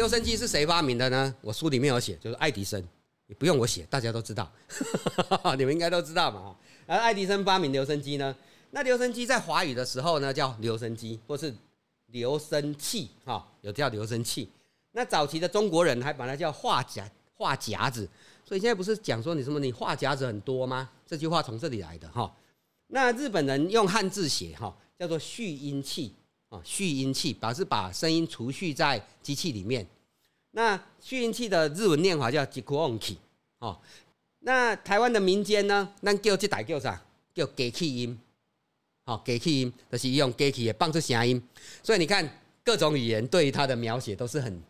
留声机是谁发明的呢？我书里面有写，就是爱迪生，也不用我写，大家都知道，你们应该都知道嘛。而爱迪生发明留声机呢，那留声机在华语的时候呢，叫留声机或是留声器，哈，有叫留声器。那早期的中国人还把它叫话夹话夹子，所以现在不是讲说你什么你话夹子很多吗？这句话从这里来的哈。那日本人用汉字写哈，叫做蓄音器啊，蓄音器表示把声音储蓄在机器里面。那蓄音器的日文念法叫吉库音器哦。那台湾的民间呢，那叫这台叫啥？叫机器音，好，机器音就是用机器也放出声音。所以你看各种语言对于它的描写都是很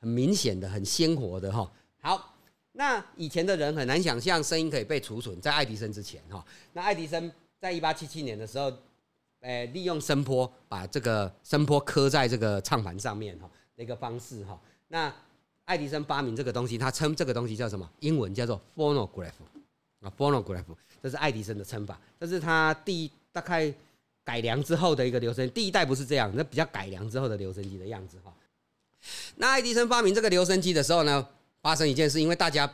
很明显的、很鲜活的哈。好，那以前的人很难想象声音可以被储存在爱迪生之前哈。那爱迪生。在一八七七年的时候，诶，利用声波把这个声波刻在这个唱盘上面哈的一个方式哈。那爱迪生发明这个东西，他称这个东西叫什么？英文叫做 phonograph 啊，phonograph，这是爱迪生的称法。这是他第大概改良之后的一个留声，第一代不是这样，那比较改良之后的留声机的样子哈。那爱迪生发明这个留声机的时候呢，发生一件事，因为大家。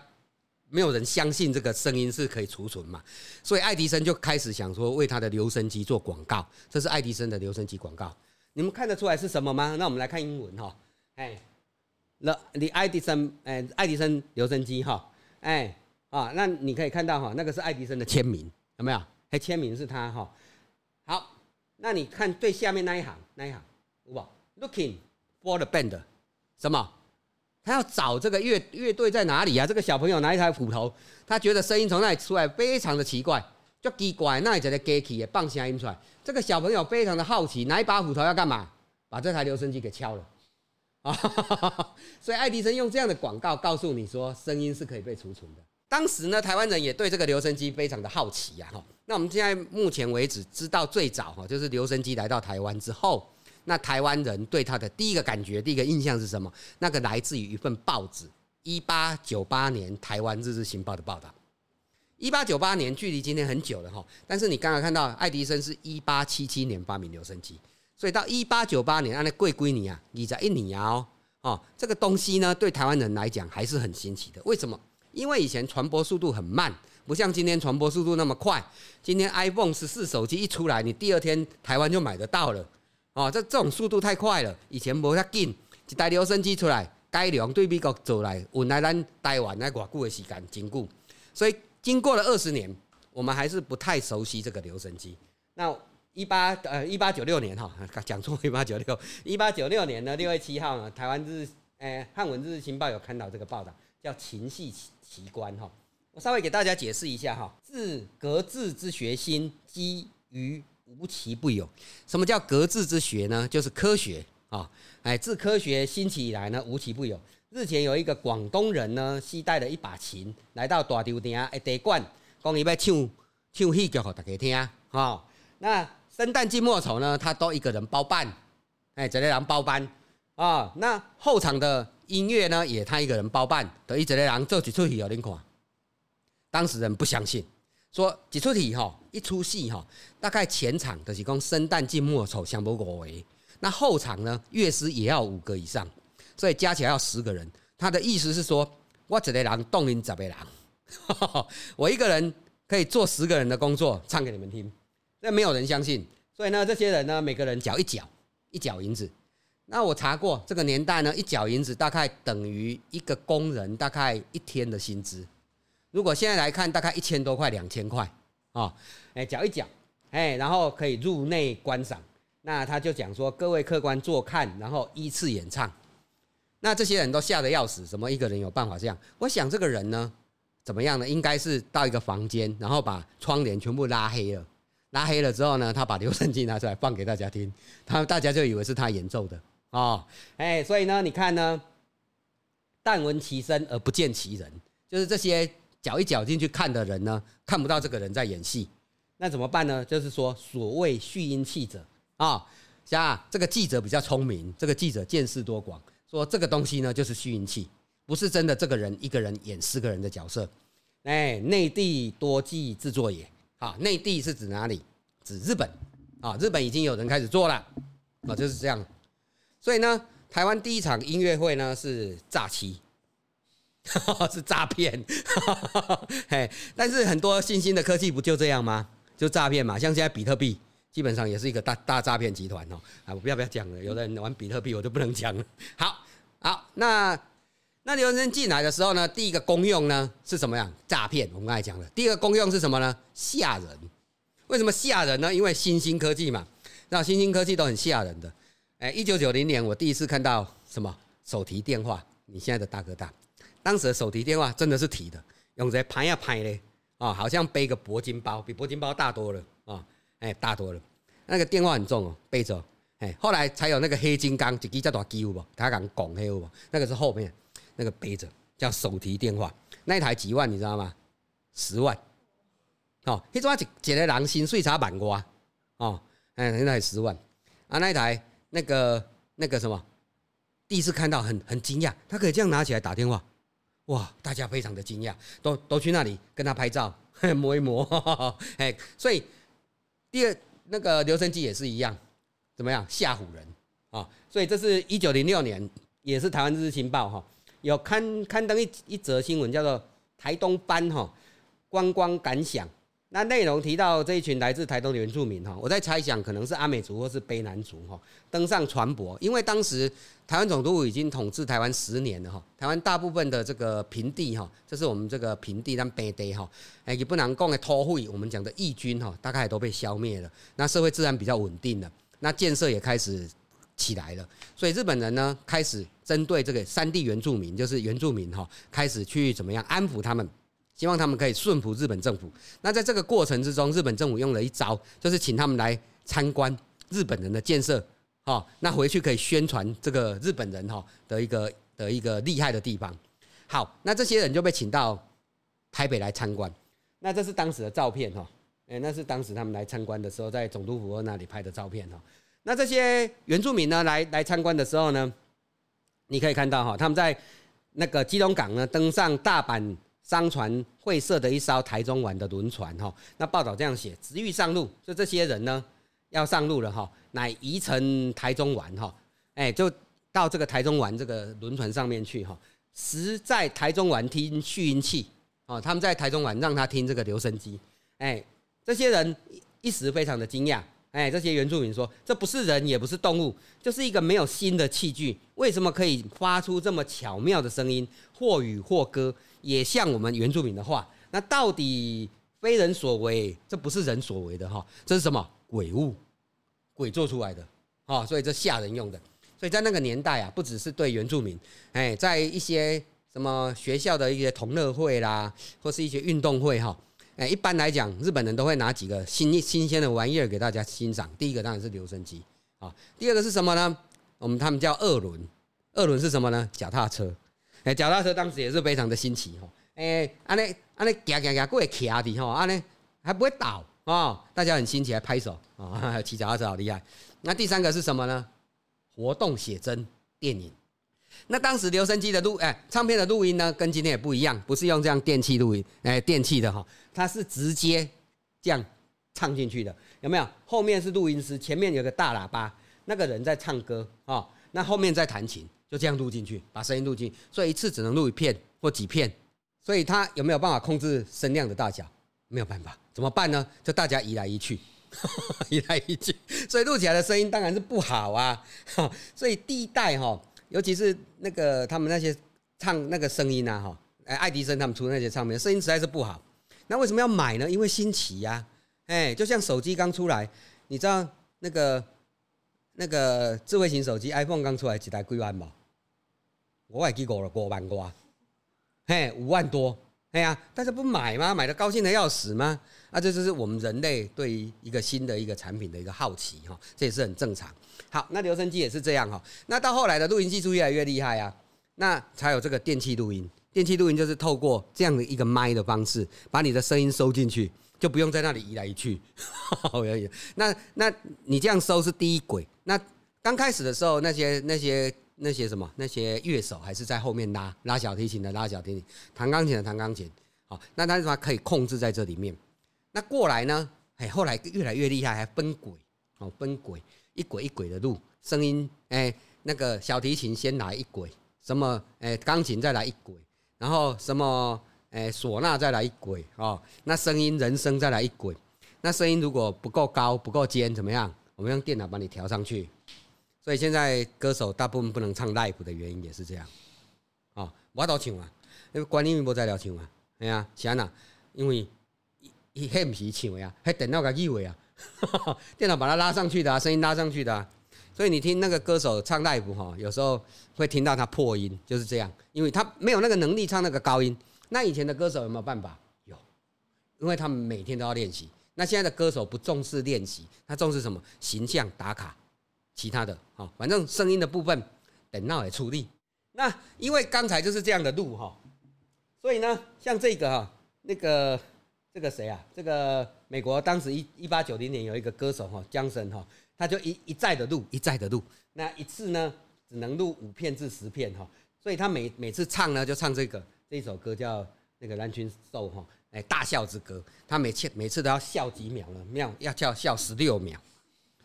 没有人相信这个声音是可以储存嘛，所以爱迪生就开始想说为他的留声机做广告。这是爱迪生的留声机广告，你们看得出来是什么吗？那我们来看英文哈，哎，the the Edison，哎，爱迪生留声机哈，哎啊，那你可以看到哈，那个是爱迪生的签名，有没有？还签名是他哈。好，那你看最下面那一行，那一行，哇，looking for the band，什么？他要找这个乐乐队在哪里啊？这个小朋友拿一台斧头，他觉得声音从那里出来非常的奇怪，就奇怪，那里在那机器也放声音出来。这个小朋友非常的好奇，拿一把斧头要干嘛？把这台留声机给敲了啊！所以爱迪生用这样的广告告诉你说，声音是可以被储存的。当时呢，台湾人也对这个留声机非常的好奇呀。哈，那我们现在目前为止知道最早哈，就是留声机来到台湾之后。那台湾人对他的第一个感觉、第一个印象是什么？那个来自于一份报纸，一八九八年《台湾日日新报》的报道。一八九八年距离今天很久了哈，但是你刚刚看到爱迪生是一八七七年发明留声机，所以到一八九八年，按那贵归你啊，你在一年啊哦，这个东西呢，对台湾人来讲还是很新奇的。为什么？因为以前传播速度很慢，不像今天传播速度那么快。今天 iPhone 十四手机一出来，你第二天台湾就买得到了。哦，这这种速度太快了，以前无遐紧，一台留声机出来改良对美国做来，运来咱台湾那偌久的时间，真久。所以经过了二十年，我们还是不太熟悉这个留声机。那一八呃一八九六年哈，讲错一八九六，一八九六年呢六月七号呢，台湾日诶汉文日日新报有看到这个报道，叫秦系奇观哈。我稍微给大家解释一下哈，自格致之学心基于。无奇不有，什么叫格致之学呢？就是科学啊！哎，自科学兴起以来呢，无奇不有。日前有一个广东人呢，携带了一把琴来到大酒店一地馆，讲伊要唱唱戏剧给大家听哈。那生旦净末丑呢，他都一个人包办，哎，这类人包办啊。那后场的音乐呢，也他一个人包办，等于这类人做几出戏给恁看。当事人不相信。说几出题哈，一出戏哈，大概前场的是讲生旦净末丑相不五为，那后场呢乐师也要五个以上，所以加起来要十个人。他的意思是说，我一个人动员十个人，我一个人可以做十个人的工作，唱给你们听。那没有人相信，所以呢，这些人呢，每个人缴一角一角银子。那我查过，这个年代呢，一角银子大概等于一个工人大概一天的薪资。如果现在来看，大概一千多块、两千块啊，哎，讲一讲，哎，然后可以入内观赏。那他就讲说，各位客官坐看，然后依次演唱。那这些人都吓得要死，怎么一个人有办法这样？我想这个人呢，怎么样呢？应该是到一个房间，然后把窗帘全部拉黑了。拉黑了之后呢，他把留声机拿出来放给大家听，他大家就以为是他演奏的哦，哎，所以呢，你看呢，但闻其声而不见其人，就是这些。搅一搅进去看的人呢，看不到这个人在演戏，那怎么办呢？就是说，所谓蓄音记者啊，像这个记者比较聪明，这个记者见识多广，说这个东西呢就是蓄音器，不是真的这个人一个人演四个人的角色。哎，内地多技制作也，啊，内地是指哪里？指日本啊，日本已经有人开始做了啊，就是这样。所以呢。台湾第一场音乐会呢是诈欺，是诈骗，嘿，但是很多新兴的科技不就这样吗？就诈骗嘛，像现在比特币基本上也是一个大大诈骗集团哦。啊，我不要不要讲了，有的人玩比特币我就不能讲了。好，好，那那留声进来的时候呢，第一个功用呢是什么样？诈骗，我们刚才讲了。第二个功用是什么呢？吓人。为什么吓人呢？因为新兴科技嘛，那新兴科技都很吓人的。哎，一九九零年我第一次看到什么手提电话，你现在的大哥大。当时的手提电话真的是提的，用在拍呀拍嘞，啊，好像背个铂金包，比铂金包大多了啊，哎，大多了。那个电话很重哦，背着，哎，后来才有那个黑金刚，一支叫大机不？他敢拱黑不？那个是后面那个背着叫手提电话，那台几万，你知道吗？十万，哦，那种一一个人薪水差万瓜，哦，哎，那台十万，啊，那一台那个那个什么，第一次看到很很惊讶，他可以这样拿起来打电话。哇，大家非常的惊讶，都都去那里跟他拍照，摸一摸，哎，所以第二那个留声机也是一样，怎么样吓唬人啊？所以这是一九零六年，也是台湾日日新报哈，有刊刊登一一则新闻，叫做台东班哈观光感想。那内容提到这一群来自台东的原住民哈，我在猜想可能是阿美族或是卑南族哈，登上船舶，因为当时台湾总督已经统治台湾十年了哈，台湾大部分的这个平地哈，这是我们这个平地但卑地哈，哎也不能讲的托会，我们讲的义军哈，大概也都被消灭了，那社会自然比较稳定了，那建设也开始起来了，所以日本人呢开始针对这个山地原住民，就是原住民哈，开始去怎么样安抚他们。希望他们可以顺服日本政府。那在这个过程之中，日本政府用了一招，就是请他们来参观日本人的建设，哈，那回去可以宣传这个日本人哈的一个的一个厉害的地方。好，那这些人就被请到台北来参观。那这是当时的照片哈，哎，那是当时他们来参观的时候，在总督府那里拍的照片哈。那这些原住民呢，来来参观的时候呢，你可以看到哈，他们在那个基隆港呢登上大阪。商船会社的一艘台中湾的轮船哈，那报道这样写：直欲上路，就这些人呢要上路了哈，乃移乘台中湾哈，哎，就到这个台中湾这个轮船上面去哈，实在台中湾听蓄音器哦，他们在台中湾让他听这个留声机，哎，这些人一时非常的惊讶。哎，这些原住民说，这不是人，也不是动物，就是一个没有心的器具。为什么可以发出这么巧妙的声音，或语或歌，也像我们原住民的话？那到底非人所为，这不是人所为的哈？这是什么鬼物？鬼做出来的啊？所以这吓人用的。所以在那个年代啊，不只是对原住民，哎，在一些什么学校的一些同乐会啦，或是一些运动会哈。哎，一般来讲，日本人都会拿几个新新鲜的玩意儿给大家欣赏。第一个当然是留声机啊，第二个是什么呢？我们他们叫二轮，二轮是什么呢？脚踏车。哎，脚踏车当时也是非常的新奇哈。哎，安尼安尼行行行，过会骑的哈，安尼还不会倒啊，大家很新奇，还拍手啊，骑脚踏车好厉害。那第三个是什么呢？活动写真电影。那当时留声机的录，哎，唱片的录音呢，跟今天也不一样，不是用这样电器录音，哎，电器的哈，它是直接这样唱进去的，有没有？后面是录音师，前面有个大喇叭，那个人在唱歌啊，那后面在弹琴，就这样录进去，把声音录进，所以一次只能录一片或几片，所以他有没有办法控制声量的大小？没有办法，怎么办呢？就大家移来移去，移来移去，所以录起来的声音当然是不好啊，所以第一代哈。尤其是那个他们那些唱那个声音啊，哈，哎，爱迪生他们出那些唱片，声音实在是不好。那为什么要买呢？因为新奇呀，哎，就像手机刚出来，你知道那个那个智慧型手机 iPhone 刚出来几台贵万吧？我也记过了，过万瓜，嘿，五万多，哎呀，大家不买吗？买的高兴的要死吗？啊，这就是我们人类对于一个新的一个产品的一个好奇哈，这也是很正常。好，那留声机也是这样哈。那到后来的录音技术越来越厉害啊，那才有这个电气录音。电气录音就是透过这样的一个麦的方式，把你的声音收进去，就不用在那里移来移去。那那你这样收是第一轨。那刚开始的时候，那些那些那些什么那些乐手还是在后面拉拉小提琴的拉小提琴，弹钢琴的弹钢琴。好，那他说可以控制在这里面。那过来呢？哎，后来越来越厉害，还分轨哦，分轨一轨一轨的录声音，哎，那个小提琴先来一轨，什么哎钢琴再来一轨，然后什么哎唢呐再来一轨哦，那声音人声再来一轨，那声音如果不够高不够尖怎么样？我们用电脑帮你调上去。所以现在歌手大部分不能唱 live 的原因也是这样，哦，我都唱啊，因为管理员不在了唱啊，哎呀，是安那？因为伊迄毋是唱的啊，迄电脑甲以为啊，电脑把它拉上去的啊，声音拉上去的啊，所以你听那个歌手唱 live 哈，有时候会听到他破音，就是这样，因为他没有那个能力唱那个高音。那以前的歌手有没有办法？有，因为他们每天都要练习。那现在的歌手不重视练习，他重视什么？形象打卡。其他的，好，反正声音的部分，等闹也处理。那因为刚才就是这样的路哈，所以呢，像这个哈，那个这个谁啊？这个美国当时一一八九零年有一个歌手哈，江神哈，他就一一再的录，一再的录，那一次呢只能录五片至十片哈，所以他每每次唱呢就唱这个这一首歌叫那个蓝群兽哈，哎大笑之歌，他每次每次都要笑几秒呢？秒要叫笑十六秒，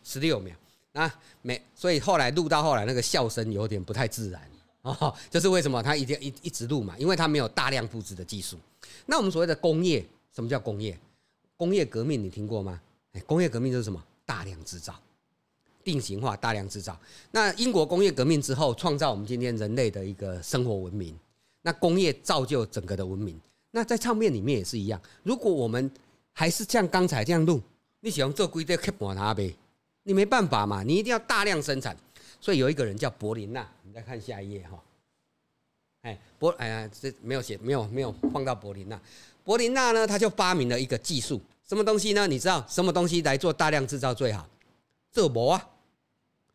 十六秒。那没，所以后来录到后来，那个笑声有点不太自然哦。就是为什么他一定一一直录嘛？因为他没有大量布置的技术。那我们所谓的工业，什么叫工业？工业革命你听过吗？哎，工业革命就是什么？大量制造、定型化、大量制造。那英国工业革命之后，创造我们今天人类的一个生活文明。那工业造就整个的文明。那在唱片里面也是一样。如果我们还是像刚才这样录，你喜欢做规则刻板它呗？你没办法嘛，你一定要大量生产，所以有一个人叫柏林纳，你再看下一页哈，哎，柏哎呀，这没有写，没有没有放到柏林纳。柏林纳呢，他就发明了一个技术，什么东西呢？你知道什么东西来做大量制造最好？做膜啊，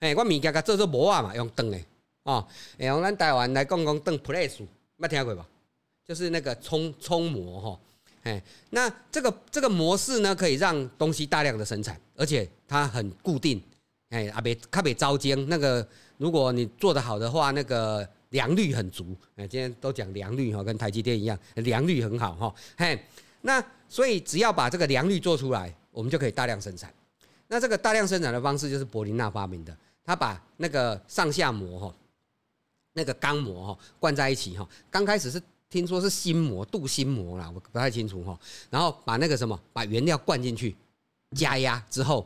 哎，我物件甲做做膜啊嘛，用灯的哦，哎用咱台湾来讲讲灯 press，没听过吧？就是那个冲冲膜哈。哎，那这个这个模式呢，可以让东西大量的生产，而且它很固定。哎，阿别卡别招尖，那个如果你做得好的话，那个良率很足。哎，今天都讲良率哈，跟台积电一样，良率很好哈。嘿，那所以只要把这个良率做出来，我们就可以大量生产。那这个大量生产的方式就是柏林纳发明的，他把那个上下膜哈，那个钢膜哈灌在一起哈，刚开始是。听说是心膜镀心膜啦，我不太清楚哈。然后把那个什么，把原料灌进去，加压之后，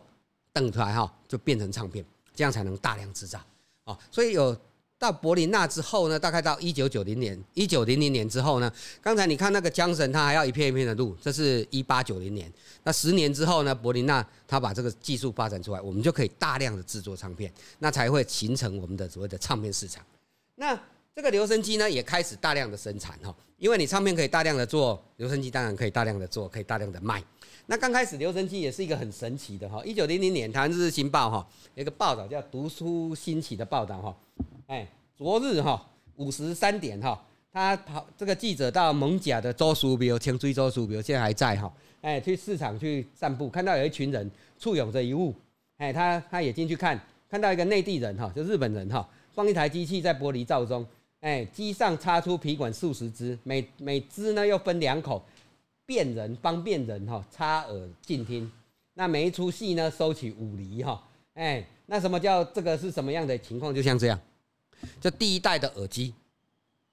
等出来哈，就变成唱片，这样才能大量制造哦。所以有到柏林纳之后呢，大概到一九九零年，一九零零年之后呢，刚才你看那个江神，他还要一片一片的录，这是一八九零年。那十年之后呢，柏林纳他把这个技术发展出来，我们就可以大量的制作唱片，那才会形成我们的所谓的唱片市场。那这个留声机呢，也开始大量的生产哈，因为你唱片可以大量的做，留声机当然可以大量的做，可以大量的卖。那刚开始留声机也是一个很神奇的哈，一九零零年台湾日日新报哈有一个报道叫“读书兴起”的报道哈，哎，昨日哈五十三点哈，他跑这个记者到蒙甲的周书标，清水周书标现在还在哈，哎，去市场去散步，看到有一群人簇拥着一物，哎，他他也进去看，看到一个内地人哈，就日本人哈，放一台机器在玻璃罩中。哎，机上插出皮管数十支，每每支呢又分两口，辨人方便人哈插耳静听。那每一出戏呢收取五厘哈。哎，那什么叫这个是什么样的情况？就像这样，这第一代的耳机，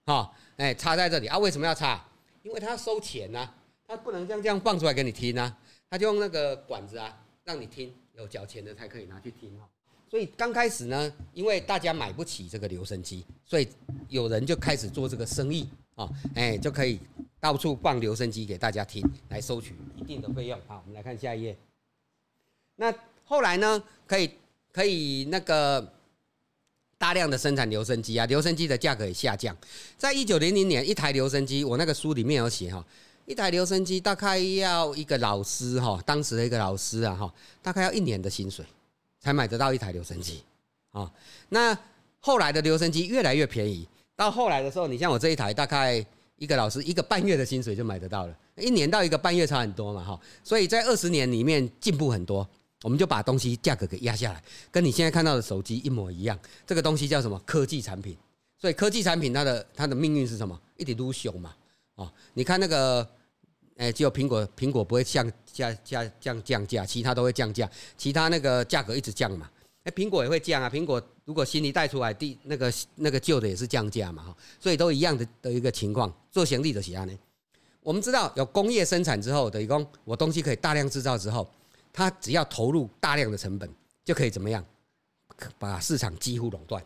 哈，哎插在这里啊？为什么要插？因为他收钱呐，他不能像这样放出来给你听啊，他就用那个管子啊让你听，有缴钱的才可以拿去听哈。所以刚开始呢，因为大家买不起这个留声机，所以有人就开始做这个生意啊，哎，就可以到处放留声机给大家听，来收取一定的费用。好，我们来看下一页。那后来呢，可以可以那个大量的生产留声机啊，留声机的价格也下降。在一九零零年，一台留声机，我那个书里面有写哈，一台留声机大概要一个老师哈，当时的一个老师啊哈，大概要一年的薪水。才买得到一台留声机，啊，那后来的留声机越来越便宜，到后来的时候，你像我这一台，大概一个老师一个半月的薪水就买得到了，一年到一个半月差很多嘛，哈，所以在二十年里面进步很多，我们就把东西价格给压下来，跟你现在看到的手机一模一样，这个东西叫什么科技产品？所以科技产品它的它的命运是什么？一点都熊嘛，哦，你看那个。哎，只有苹果，苹果不会降价降降降价，其他都会降价，其他那个价格一直降嘛。哎，苹果也会降啊，苹果如果新一代出来，第那个那个旧的也是降价嘛哈，所以都一样的的一个情况。做行李的喜安呢，我们知道有工业生产之后，等于讲我东西可以大量制造之后，它只要投入大量的成本，就可以怎么样，把市场几乎垄断。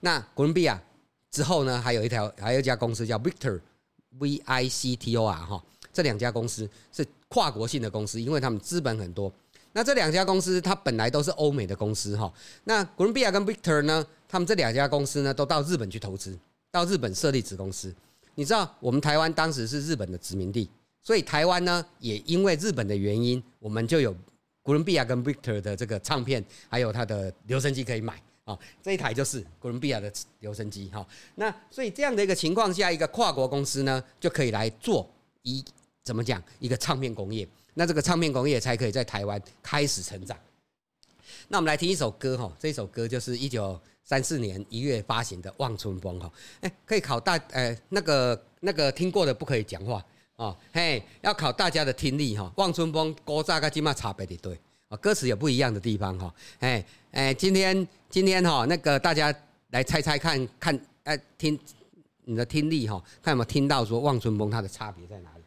那哥伦比亚之后呢，还有一条，还有一家公司叫 Victor，V I C T O R 哈，这两家公司是跨国性的公司，因为他们资本很多。那这两家公司，它本来都是欧美的公司哈。那哥伦比亚跟 Victor 呢，他们这两家公司呢，都到日本去投资，到日本设立子公司。你知道，我们台湾当时是日本的殖民地，所以台湾呢，也因为日本的原因，我们就有哥伦比亚跟 Victor 的这个唱片，还有它的留声机可以买啊。这一台就是哥伦比亚的留声机哈。那所以这样的一个情况下，一个跨国公司呢，就可以来做一怎么讲一个唱片工业。那这个唱片工业才可以在台湾开始成长。那我们来听一首歌哈，这首歌就是一九三四年一月发行的《望春风》哈。哎，可以考大，呃，那个那个听过的不可以讲话哦，嘿，要考大家的听力哈。《望春风》歌炸个起码差别的对啊，歌词有不一样的地方哈。哎哎，今天今天哈，那个大家来猜猜看看，哎，听你的听力哈，看有没有听到说《望春风》它的差别在哪里？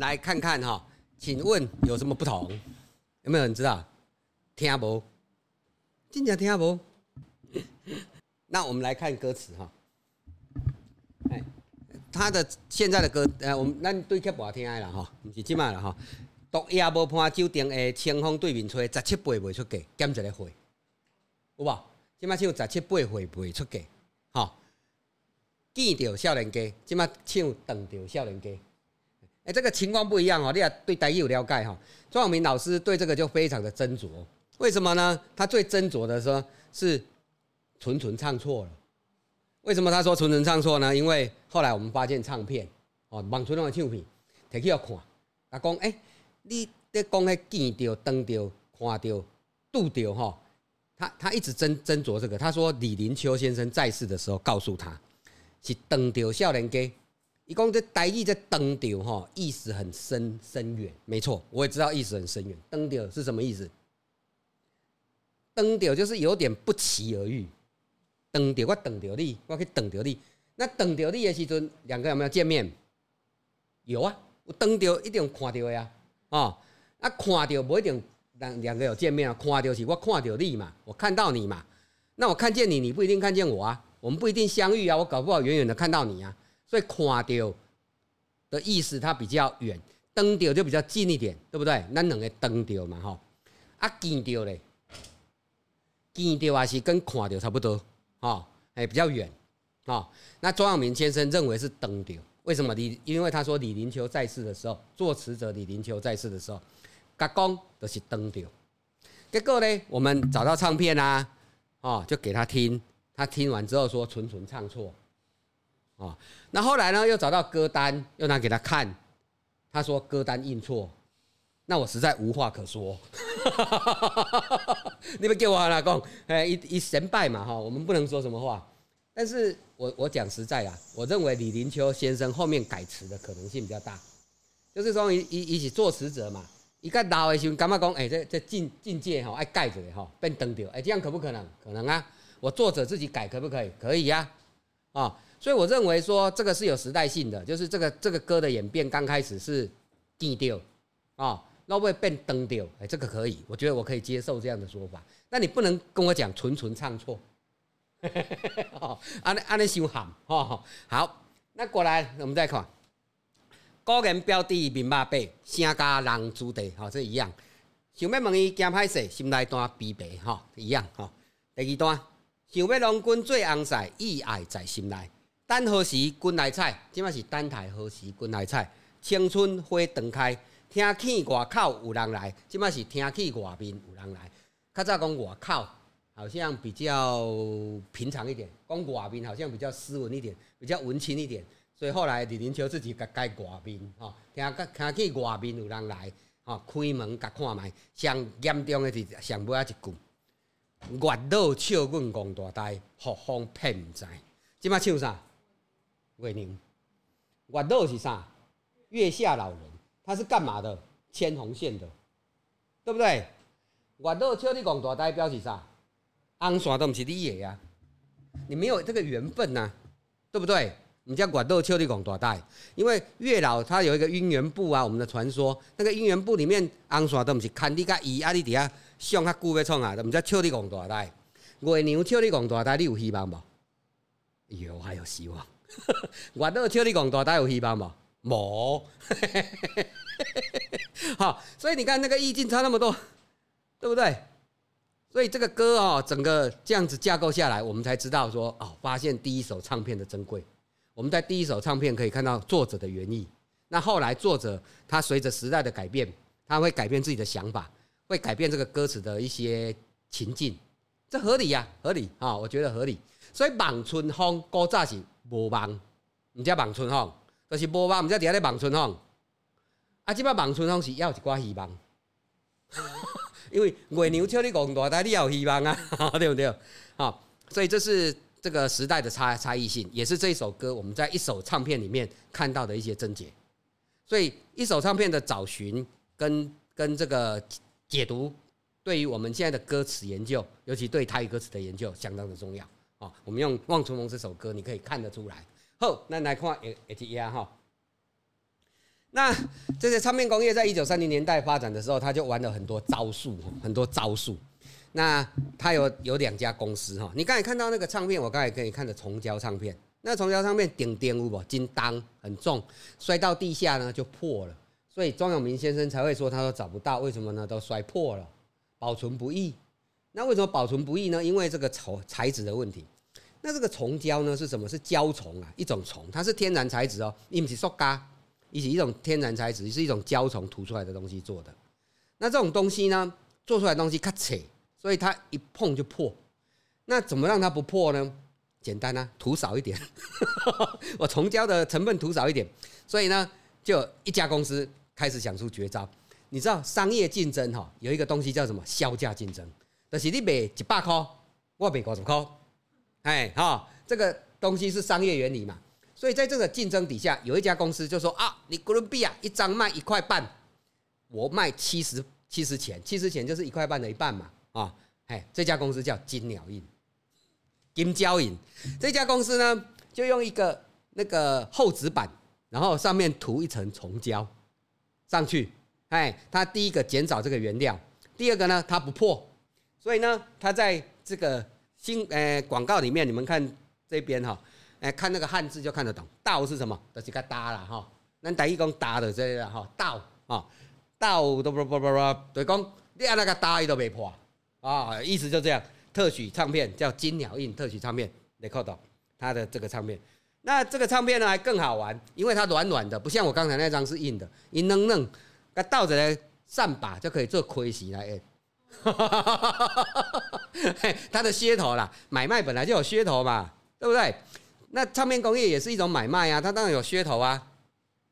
来看看哈，请问有什么不同？有没有人知道？听不？真正听不？那我们来看歌词哈。哎，他的现在的歌，呃，我们咱对曲不好听爱了哈，不是即卖了哈。独夜无伴酒店的清风对面吹，十七八未出价，减一个会，有无？即卖唱十七八会未出价，哈。见着少年家，即卖唱等着少年家。这个情况不一样哦，你要对台语有了解哈。庄永明老师对这个就非常的斟酌，为什么呢？他最斟酌的说是纯纯唱错了。为什么他说纯纯唱错呢？因为后来我们发现唱片哦，网传那种唱片，摕去要看，他讲哎，你在讲迄见到、登到、看到、度到哈，他他一直斟斟酌这个。他说李林秋先生在世的时候告诉他，是登到少年家。一共这台语这登到哈，意思很深深远。没错，我也知道意思很深远。登到是什么意思？登到就是有点不期而遇。登到我等到你，我去等到你。那等到你的时阵，两个有没有见面？有啊，我登到一定看到呀。哦，啊，看到不一定两两个有见面啊。看到是我看到你嘛，我看到你嘛。那我看见你，你不一定看见我啊。我们不一定相遇啊。我搞不好远远的看到你啊。所以看到的意思它比较远，登到就比较近一点，对不对？那两个登到嘛，哈。啊，见到嘞，见到还是跟看到差不多，哈，哎，比较远，啊。那庄耀明先生认为是登到。为什么李？因为他说李林秋在世的时候，作词者李林秋在世的时候，甲讲都是登掉。结果呢，我们找到唱片啊，哦，就给他听。他听完之后说纯纯唱错，哦，那后来呢，又找到歌单，又拿给他看，他说歌单印错。那我实在无话可说。你们给我来讲，哎，一一神拜嘛，哈，我们不能说什么话。但是我我讲实在啊，我认为李林秋先生后面改词的可能性比较大，就是说一一一起作词者嘛，一个老的时候干嘛讲？哎，这这境境界哈，爱盖着的哈，变登掉，哎，这样可不可能？可能啊，我作者自己改可不可以？可以呀，啊，所以我认为说这个是有时代性的，就是这个这个歌的演变刚开始是低调啊，那会变登掉，哎，这个可以，我觉得我可以接受这样的说法。那你不能跟我讲纯纯唱错。哦，安尼安尼想喊哦，好，那过来我们再看，个人标的明码白，声家人主地，好，这一样。想要问伊惊歹势，心内单悲白，哈，一样哈。第二段，想要郎君最红晒，意爱在心内。等何时君来采？即摆是等待何时君来采？青春花断开，听起外口有人来，即摆是听起外面有人来。较早讲外口。好像比较平常一点，讲外面好像比较斯文一点，比较文青一点，所以后来李林秋自己改改外面，吼，听听见寡兵有人来，吼，开门甲看卖，上严重的是上尾一句，月老笑阮戆大呆，何方骗唔知？即摆唱啥？月娘，月老是啥？月下老人，他是干嘛的？牵红线的，对不对？月老笑你戆大呆，表示啥？红线都不是你的呀，你没有这个缘分呐，对不对？你叫管豆秋的广大带，因为月老他有一个姻缘簿啊，我们的传说，那个姻缘簿里面红线都不是看你甲伊啊，你底下上较久要创啊，都唔知秋的广大带。月娘秋的广大带，你有希望无？有还有希望。管豆秋的广大带有希望无？冇。好，所以你看那个意境差那么多，对不对？所以这个歌哦，整个这样子架构下来，我们才知道说哦，发现第一首唱片的珍贵。我们在第一首唱片可以看到作者的原意。那后来作者他随着时代的改变，他会改变自己的想法，会改变这个歌词的一些情境，这合理呀，合理啊，我觉得合理。所以莽春风古早是无望，唔叫望春风，就是无望，唔叫底下咧望春风。啊，即摆望春风是要一寡希望。因为月牛跳你广大，台，你有希望啊，对不对？好，所以这是这个时代的差差异性，也是这一首歌我们在一首唱片里面看到的一些症结。所以一首唱片的找寻跟跟这个解读，对于我们现在的歌词研究，尤其对台语歌词的研究，相当的重要哦。我们用《望春风》这首歌，你可以看得出来。好，那来看 H E R 哈。那这些唱片工业在一九三零年代发展的时候，他就玩了很多招数，很多招数。那他有有两家公司哈，你刚才看到那个唱片，我刚才可以看的重胶唱片，那重胶唱片顶顶有不金当很重，摔到地下呢就破了。所以庄永明先生才会说，他说找不到，为什么呢？都摔破了，保存不易。那为什么保存不易呢？因为这个材材质的问题。那这个虫胶呢是什么？是胶虫啊，一种虫，它是天然材质哦，不是塑胶。以及一种天然材质，是一种胶虫涂出来的东西做的。那这种东西呢，做出来东西咔切，所以它一碰就破。那怎么让它不破呢？简单啊，涂少一点。我虫胶的成分涂少一点，所以呢，就一家公司开始想出绝招。你知道商业竞争哈，有一个东西叫什么？销价竞争，就是你卖一百块，我卖五十块，哎哈，这个东西是商业原理嘛。所以在这个竞争底下，有一家公司就说啊，你哥伦比亚一张卖一块半，我卖七十七十钱，七十钱就是一块半的一半嘛，啊，哎，这家公司叫金鸟印，金交印，这家公司呢就用一个那个厚纸板，然后上面涂一层虫胶上去，哎，它第一个减少这个原料，第二个呢它不破，所以呢它在这个新呃广告里面，你们看这边哈。哎，看那个汉字就看得懂，道是什么？就是个搭了哈。咱第一讲搭的这个哈，道啊，道都不不不不，对讲你按那个搭伊都没破啊，意思就这样。特许唱片叫金鸟印特许唱片，你看到它的这个唱片。那这个唱片呢还更好玩，因为它软软的，不像我刚才那张是硬的，一嫩嫩，它倒着来扇把就可以做亏洗来。他的噱头啦，买卖本来就有噱头嘛，对不对？那唱片工业也是一种买卖啊，它当然有噱头啊，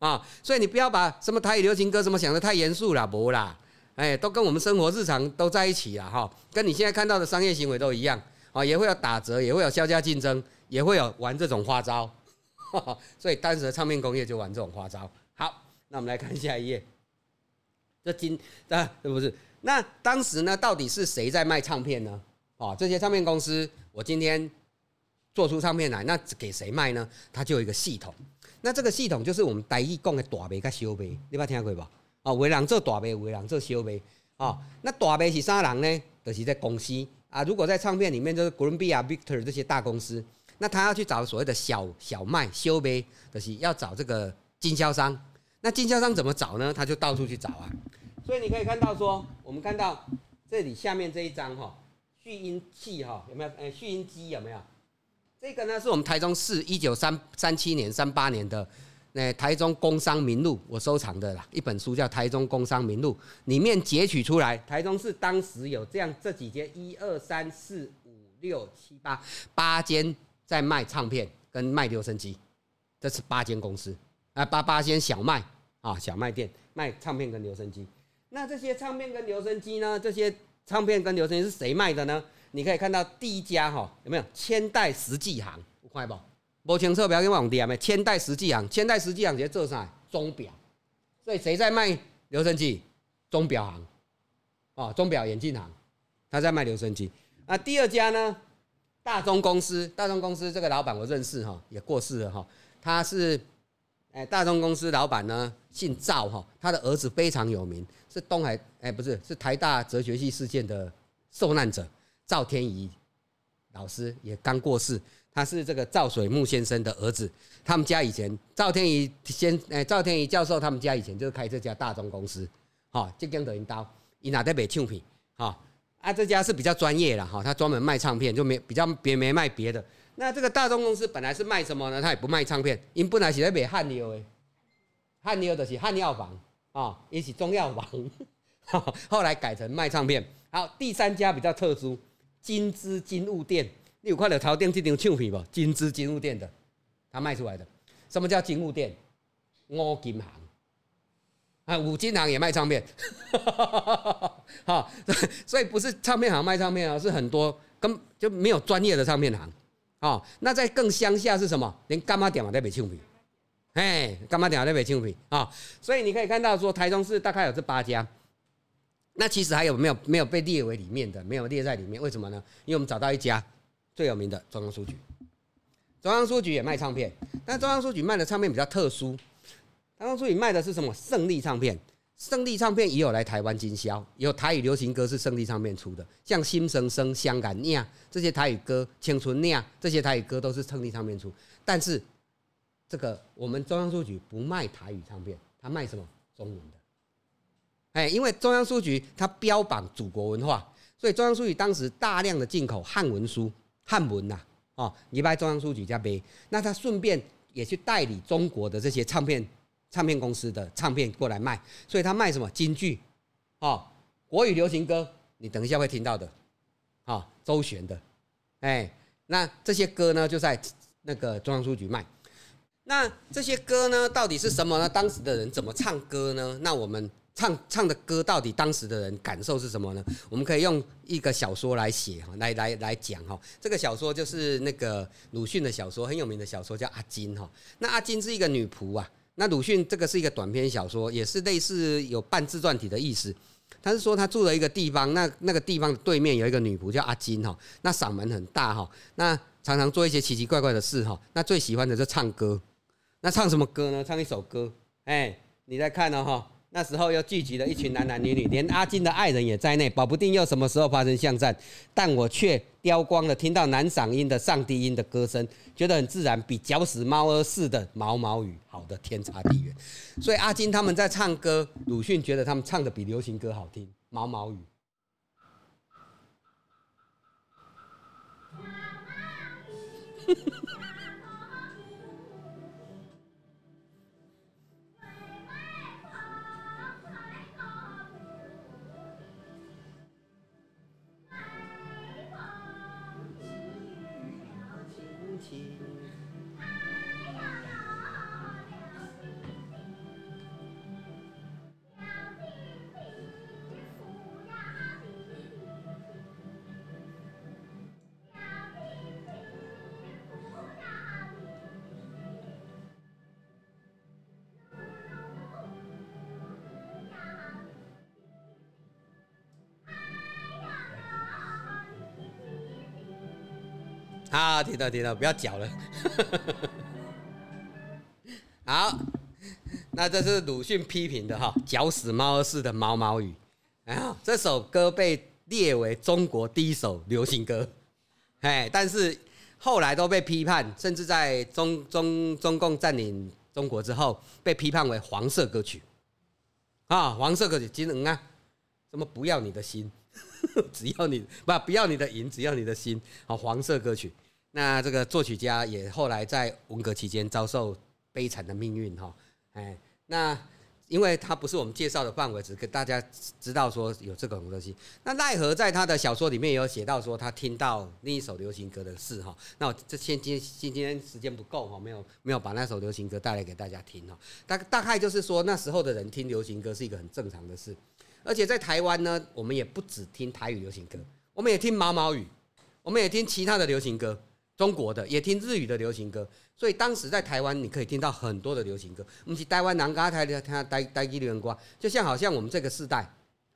啊，所以你不要把什么台语流行歌什么想的太严肃了，不啦，哎，都跟我们生活日常都在一起了哈，跟你现在看到的商业行为都一样啊，也会有打折，也会有销价竞争，也会有玩这种花招，所以当时的唱片工业就玩这种花招。好，那我们来看下一页，这今啊，是不是？那当时呢，到底是谁在卖唱片呢？啊，这些唱片公司，我今天。做出唱片来，那给谁卖呢？它就有一个系统。那这个系统就是我们台语讲的大杯跟小杯，你捌听过不？哦，为人做大杯，为人做小杯。哦，那大杯是啥人呢？就是在公司啊。如果在唱片里面，就是哥伦比亚、Victor 这些大公司，那他要去找所谓的小小麦、小杯，就是要找这个经销商。那经销商怎么找呢？他就到处去找啊。所以你可以看到说，我们看到这里下面这一张哈，蓄音器哈，有没有？哎，蓄音机有没有？这个呢，是我们台中市一九三三七年、三八年的那台中工商名录，我收藏的啦，一本书叫《台中工商名录》，里面截取出来，台中市当时有这样这几间，一二三四五六七八八间在卖唱片跟卖留声机，这是八间公司啊，八八间小卖啊，小卖店卖唱片跟留声机。那这些唱片跟留声机呢？这些唱片跟留声机是谁卖的呢？你可以看到第一家哈有没有千代实际行？有看不？不清楚不要跟网店没？千代实际行，千代实际行在做啥？钟表。所以谁在卖留声机？钟表行。哦，钟表眼镜行，他在卖留声机。那第二家呢？大中公司。大中公司这个老板我认识哈，也过世了哈。他是哎，大众公司老板呢，姓赵哈，他的儿子非常有名，是东海哎，不是是台大哲学系事件的受难者。赵天仪老师也刚过世，他是这个赵水木先生的儿子。他们家以前赵天仪先，哎，赵天仪教授他们家以前就是开这家大众公司，哈，这间抖音刀，伊哪在卖唱片，哈，啊，这家是比较专业了，哈，他专门卖唱片，就没比较别没卖别的。那这个大众公司本来是卖什么呢？他也不卖唱片，因本来是在卖汉药的，汉药的是汉药房啊，也是中药房，后来改成卖唱片。好，第三家比较特殊。金枝金物店，你有看到头顶这张唱片不？金枝金物店的，他卖出来的。什么叫金物店？五金行啊，五金行也卖唱片。好，所以不是唱片行卖唱片啊，是很多根就没有专业的唱片行。哦，那在更乡下是什么？连干妈店嘛在卖唱片。哎，干妈店在卖唱片啊。所以你可以看到说，台中市大概有这八家。那其实还有没有没有被列为里面的，没有列在里面？为什么呢？因为我们找到一家最有名的中央书局，中央书局也卖唱片，但中央书局卖的唱片比较特殊。中央书局卖的是什么？胜利唱片，胜利唱片也有来台湾经销，有台语流行歌是胜利唱片出的，像《心声声》《香港酿》这些台语歌，《青春酿》这些台语歌都是胜利唱片出。但是这个我们中央书局不卖台语唱片，他卖什么？中文的。哎，因为中央书局它标榜祖国文化，所以中央书局当时大量的进口汉文书、汉文呐，哦，你拜中央书局家碑，那他顺便也去代理中国的这些唱片、唱片公司的唱片过来卖，所以他卖什么京剧，哦，国语流行歌，你等一下会听到的，哦，周璇的，哎，那这些歌呢就在那个中央书局卖，那这些歌呢到底是什么呢？当时的人怎么唱歌呢？那我们。唱唱的歌到底当时的人感受是什么呢？我们可以用一个小说来写哈，来来来讲哈。这个小说就是那个鲁迅的小说，很有名的小说叫《阿金》哈。那阿金是一个女仆啊。那鲁迅这个是一个短篇小说，也是类似有半自传体的意思。他是说他住了一个地方，那那个地方对面有一个女仆叫阿金哈。那嗓门很大哈，那常常做一些奇奇怪怪的事哈。那最喜欢的就唱歌，那唱什么歌呢？唱一首歌，哎，你在看呢哈。那时候又聚集了一群男男女女，连阿金的爱人也在内，保不定又什么时候发生巷战，但我却雕光了听到男嗓音的上低音的歌声，觉得很自然，比搅死猫儿似的毛毛雨好的天差地远。所以阿金他们在唱歌，鲁迅觉得他们唱的比流行歌好听，毛毛雨。起好，听到听到，不要搅了。好，那这是鲁迅批评的哈，搅死猫似的毛毛雨。哎呀这首歌被列为中国第一首流行歌，哎，但是后来都被批判，甚至在中中中共占领中国之后，被批判为黄色歌曲。啊，黄色歌曲，金能啊，什么不要你的心。只要你不不要你的银，只要你的心。好，黄色歌曲。那这个作曲家也后来在文革期间遭受悲惨的命运哈。哎，那因为他不是我们介绍的范围，只给大家知道说有这种东西。那奈何在他的小说里面有写到说他听到另一首流行歌的事哈。那我这先今今今天时间不够哈，没有没有把那首流行歌带来给大家听哈。大大概就是说那时候的人听流行歌是一个很正常的事。而且在台湾呢，我们也不只听台语流行歌，我们也听毛毛语，我们也听其他的流行歌，中国的也听日语的流行歌。所以当时在台湾，你可以听到很多的流行歌。我们去台湾南嘎台的台台语流行歌，就像好像我们这个世代，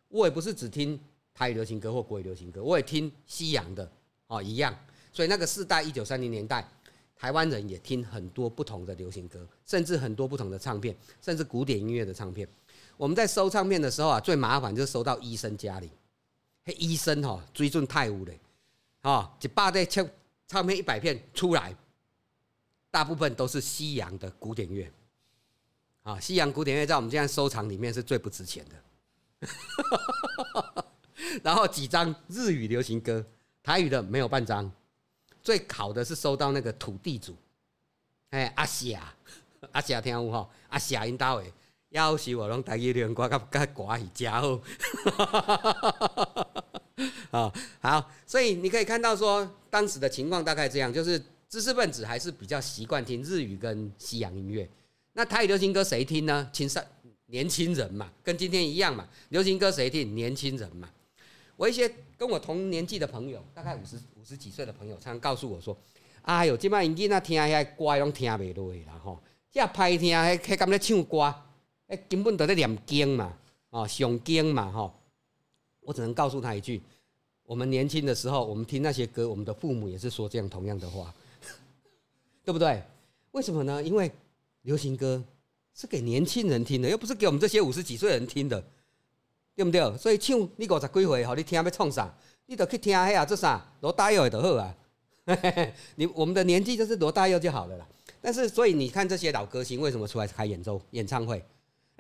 我也不是只听台语流行歌或国语流行歌，我也听西洋的哦一样。所以那个世代，一九三零年代，台湾人也听很多不同的流行歌，甚至很多不同的唱片，甚至古典音乐的唱片。我们在收唱片的时候啊，最麻烦就是收到医生家里，嘿，医生哈追准太污嘞，哈，一百对唱唱片一百片出来，大部分都是西洋的古典乐，啊，西洋古典乐在我们现在收藏里面是最不值钱的，然后几张日语流行歌，台语的没有半张，最考的是收到那个土地主，哎，阿霞，阿霞听有哈，阿霞因到诶。要是我拢台语连歌，甲甲歌是真好，啊 好，所以你可以看到说，当时的情况大概这样，就是知识分子还是比较习惯听日语跟西洋音乐。那台语流行歌谁听呢？青少年轻人嘛，跟今天一样嘛。流行歌谁听？年轻人嘛。我一些跟我同年纪的朋友，大概五十五十几岁的朋友，常常告诉我说：“哎呦，即摆因囡仔听遐歌拢听袂落啦吼，即歹听，迄迄敢咧唱歌。”哎，根本都在念经嘛，啊，诵经嘛，哈！我只能告诉他一句：我们年轻的时候，我们听那些歌，我们的父母也是说这样同样的话，对不对？为什么呢？因为流行歌是给年轻人听的，又不是给我们这些五十几岁人听的，对不对？所以唱你五十几岁，吼，你听要唱啥？你都去听嘿啊，这啥罗大佑的好啊！你我们的年纪就是罗大佑就好了啦。但是，所以你看这些老歌星为什么出来开演奏演唱会？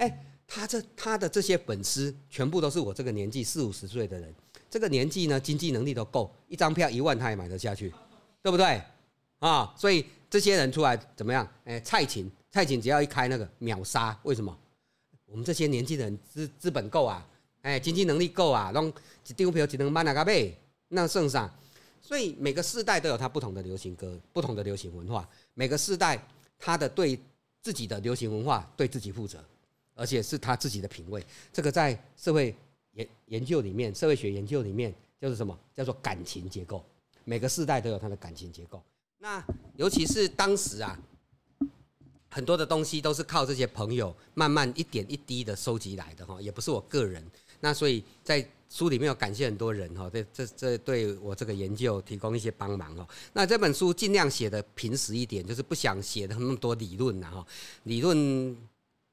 哎，他这他的这些粉丝全部都是我这个年纪四五十岁的人，这个年纪呢，经济能力都够，一张票一万他也买得下去，对不对？啊，所以这些人出来怎么样？哎，蔡琴，蔡琴只要一开那个秒杀，为什么？我们这些年纪的人资资本够啊，哎，经济能力够啊，弄一张票只能买哪个呗？那剩啥？所以每个世代都有它不同的流行歌，不同的流行文化，每个世代他的对自己的流行文化对自己负责。而且是他自己的品味。这个在社会研研究里面，社会学研究里面就是什么？叫做感情结构。每个世代都有他的感情结构。那尤其是当时啊，很多的东西都是靠这些朋友慢慢一点一滴的收集来的哈，也不是我个人。那所以在书里面有感谢很多人哈，这这这对我这个研究提供一些帮忙哦。那这本书尽量写的平实一点，就是不想写的那么多理论呐哈，理论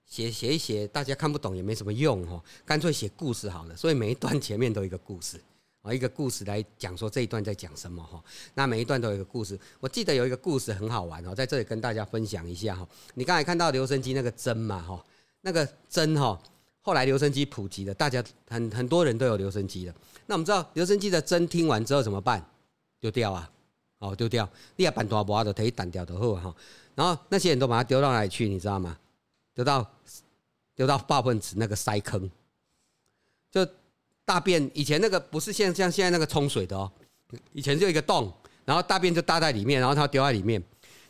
写写一写大家看不懂也没什么用哈，干脆写故事好了。所以每一段前面都有一个故事。啊，一个故事来讲说这一段在讲什么哈？那每一段都有一个故事。我记得有一个故事很好玩哦，在这里跟大家分享一下哈。你刚才看到留声机那个针嘛哈，那个针哈，后来留声机普及了，大家很很多人都有留声机了。那我们知道留声机的针听完之后怎么办？丢掉啊，哦丢掉。你要板大把的可以掉的后哈。然后那些人都把它丢到哪里去？你知道吗？丢到丢到化粪池那个塞坑，就。大便以前那个不是像像现在那个冲水的哦，以前就一个洞，然后大便就搭在里面，然后它丢在里面。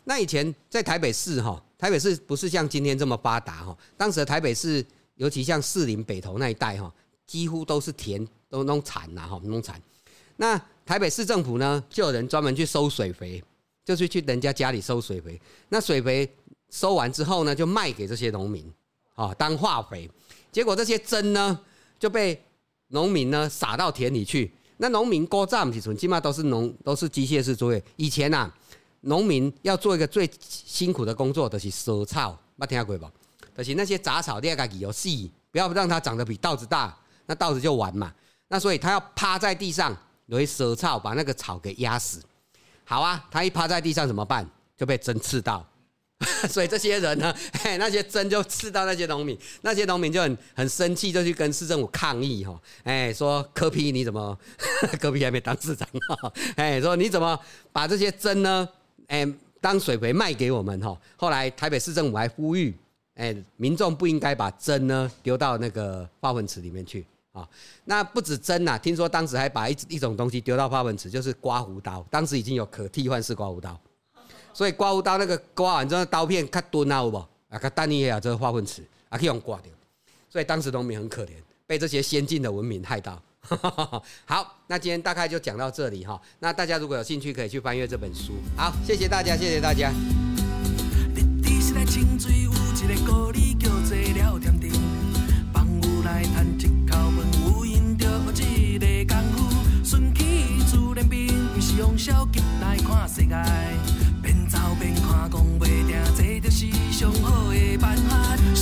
那以前在台北市哈，台北市不是像今天这么发达哈，当时的台北市，尤其像士林北投那一带哈，几乎都是田，都弄产呐哈，弄产。那台北市政府呢，就有人专门去收水肥，就是去人家家里收水肥。那水肥收完之后呢，就卖给这些农民啊当化肥。结果这些针呢就被农民呢撒到田里去，那农民割站起存，起码都是农都是机械式作业。以前呐，农民要做一个最辛苦的工作，就是收草，没听过不？就是那些杂草，你要给有细，不要让它长得比稻子大，那稻子就完嘛。那所以他要趴在地上，有一蛇草把那个草给压死。好啊，他一趴在地上怎么办？就被针刺到。所以这些人呢，嘿，那些针就刺到那些农民，那些农民就很很生气，就去跟市政府抗议哈，哎，说柯批你怎么，柯批还没当市长哈，哎，说你怎么把这些针呢，哎，当水肥卖给我们哈？后来台北市政府还呼吁，哎，民众不应该把针呢丢到那个化粪池里面去啊。那不止针呐，听说当时还把一一种东西丢到化粪池，就是刮胡刀，当时已经有可替换式刮胡刀。所以刮胡刀那个刮完之后刀片较钝啊，有无？啊，较单一啊，这个化粪池啊，可以用刮掉。所以当时农民很可怜，被这些先进的文明害到。好，那今天大概就讲到这里哈。那大家如果有兴趣，可以去翻阅这本书。好，谢谢大家，谢谢大家。边走边看，讲袂定，这就是上好的办法。